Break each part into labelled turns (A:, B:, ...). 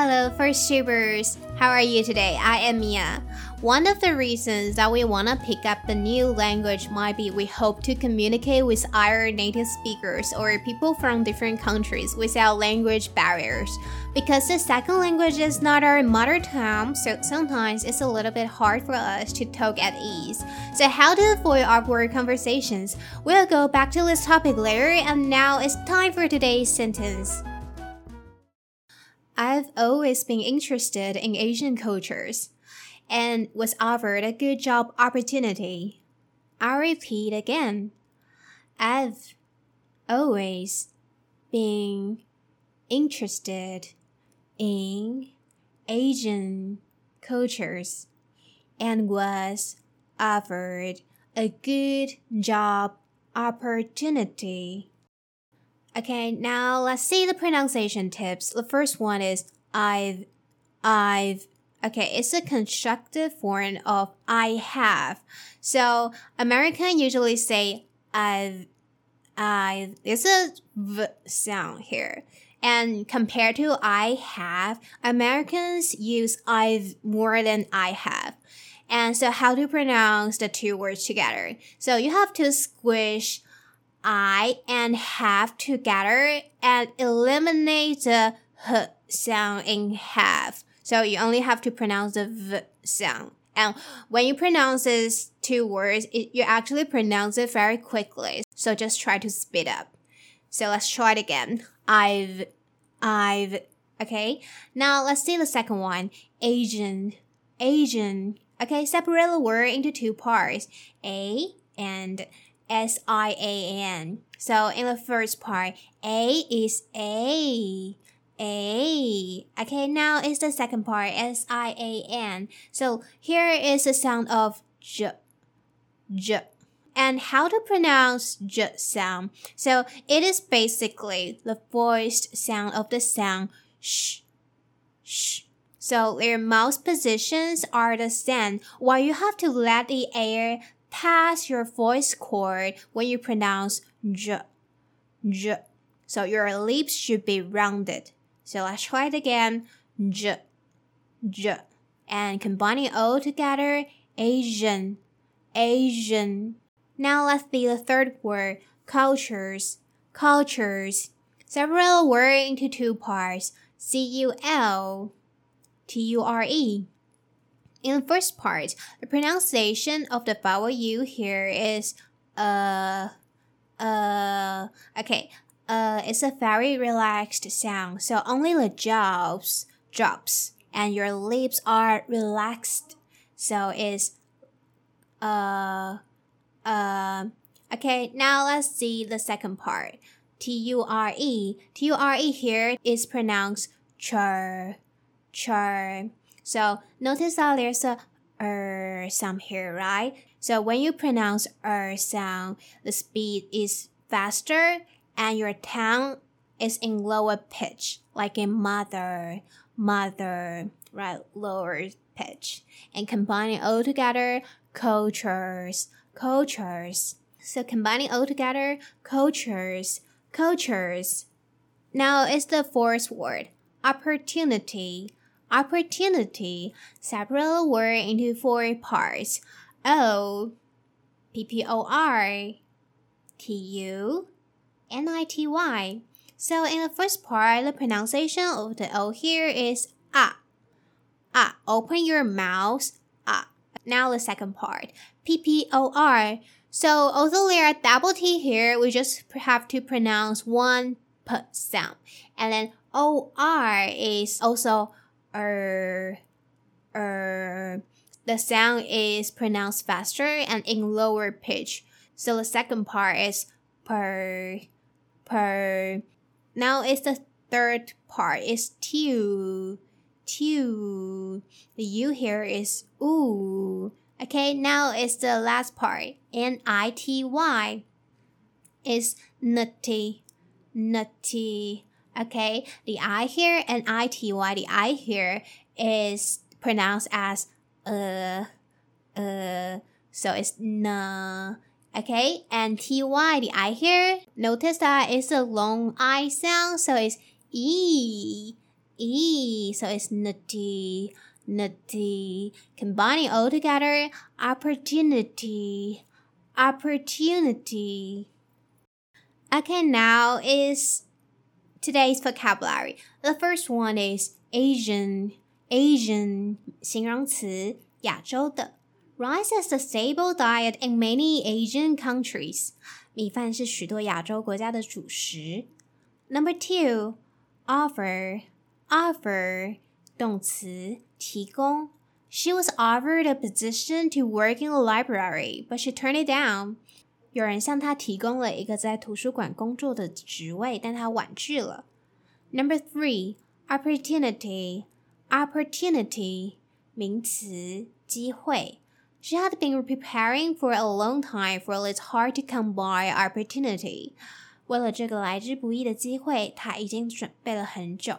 A: Hello, VoiceTubers! How are you today? I am Mia. One of the reasons that we want to pick up the new language might be we hope to communicate with our native speakers or people from different countries without language barriers. Because the second language is not our mother tongue, so sometimes it's a little bit hard for us to talk at ease. So, how to avoid awkward conversations? We'll go back to this topic later, and now it's time for today's sentence. I've always been interested in Asian cultures and was offered a good job opportunity. I'll repeat again. I've always been interested in Asian cultures and was offered a good job opportunity. Okay, now let's see the pronunciation tips. The first one is I've, I've. Okay, it's a constructive form of I have. So American usually say I've, I've. There's a v sound here. And compared to I have, Americans use I've more than I have. And so how to pronounce the two words together? So you have to squish I and have together and eliminate the h sound in have. So you only have to pronounce the v sound. And when you pronounce these two words, it, you actually pronounce it very quickly. So just try to speed up. So let's try it again. I've, I've, okay. Now let's see the second one. Asian, Asian. Okay, separate the word into two parts. A and S I A N. So in the first part, A is A. A. Okay, now it's the second part, S I A N. So here is the sound of J. J. And how to pronounce J sound. So it is basically the voiced sound of the sound sh. Sh. So their mouth positions are the same, while you have to let the air pass your voice cord when you pronounce j, j. So your lips should be rounded. So let's try it again. J, j. And combining all together, Asian, Asian. Now let's see the third word, cultures, cultures. Several words into two parts, C-U-L, T-U-R-E. In the first part, the pronunciation of the vowel U here is uh, uh, okay, uh, it's a very relaxed sound, so only the jaws drops and your lips are relaxed. So it's uh, uh, okay, now let's see the second part. T U R E. T U R E here is pronounced chur, chur. So notice that there's a er sound here, right? So when you pronounce er sound, the speed is faster and your tongue is in lower pitch, like in mother, mother, right? Lower pitch. And combining all together, cultures, cultures. So combining all together, cultures, cultures. Now it's the fourth word, opportunity opportunity, separate word into four parts. O, P P O R, T U, N I T Y. So in the first part, the pronunciation of the O here is ah. Ah, open your mouth. Ah. Now the second part, P P O R. So although there are double T here, we just have to pronounce one P sound. And then O R is also er, er, the sound is pronounced faster and in lower pitch. So the second part is per, per. Now it's the third part is tu, tu. The u here is ooh, Okay, now it's the last part. N I T Y is nutty, nutty. Okay, the I here and I T Y. The I here is pronounced as uh, uh. So it's na. Okay, and T Y. The I here. Notice that it's a long I sound, so it's e, e. So it's nutty nutty. Combining all together, opportunity, opportunity. Okay, now is today's vocabulary. The first one is Asian, Asian 形容词，亚洲的。Rice is the staple diet in many Asian countries. 米饭是许多亚洲国家的主食。Number two, offer, offer 动词提供。She was offered a position to work in a library, but she turned it down. 有人向他提供了一个在图书馆工作的职位，但他婉拒了。Number three, opportunity, opportunity 名词，机会。She had been preparing for a long time for this hard to come by opportunity. 为了这个来之不易的机会，她已经准备了很久。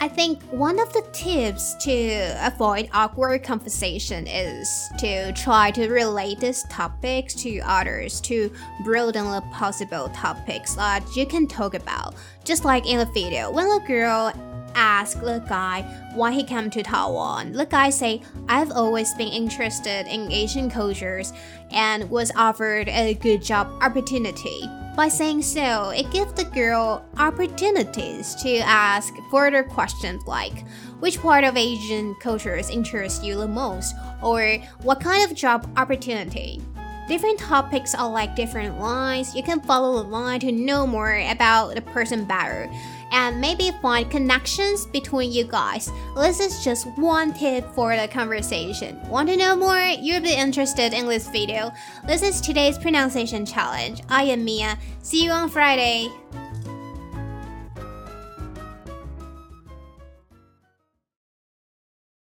A: I think one of the tips to avoid awkward conversation is to try to relate these topics to others to broaden the possible topics that you can talk about. Just like in the video, when the girl asked the guy why he came to Taiwan, the guy say, "I've always been interested in Asian cultures and was offered a good job opportunity." By saying so, it gives the girl opportunities to ask further questions like which part of Asian cultures interests you the most, or what kind of job opportunity. Different topics are like different lines. You can follow the line to know more about the person better and maybe find connections between you guys. This is just one tip for the conversation. Want to know more? You'll be interested in this video. This is today's pronunciation challenge. I am Mia. See you on Friday.